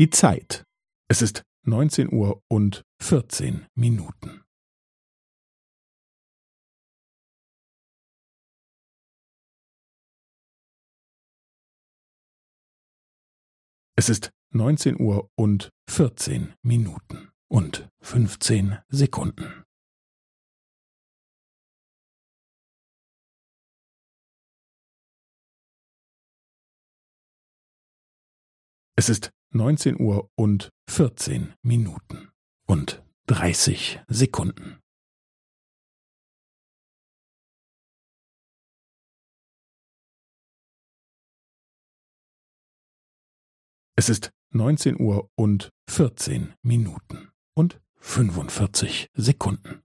Die Zeit. Es ist neunzehn Uhr und vierzehn Minuten. Es ist neunzehn Uhr und vierzehn Minuten und fünfzehn Sekunden. Es ist neunzehn Uhr und vierzehn Minuten und dreißig Sekunden. Es ist neunzehn Uhr und vierzehn Minuten und fünfundvierzig Sekunden.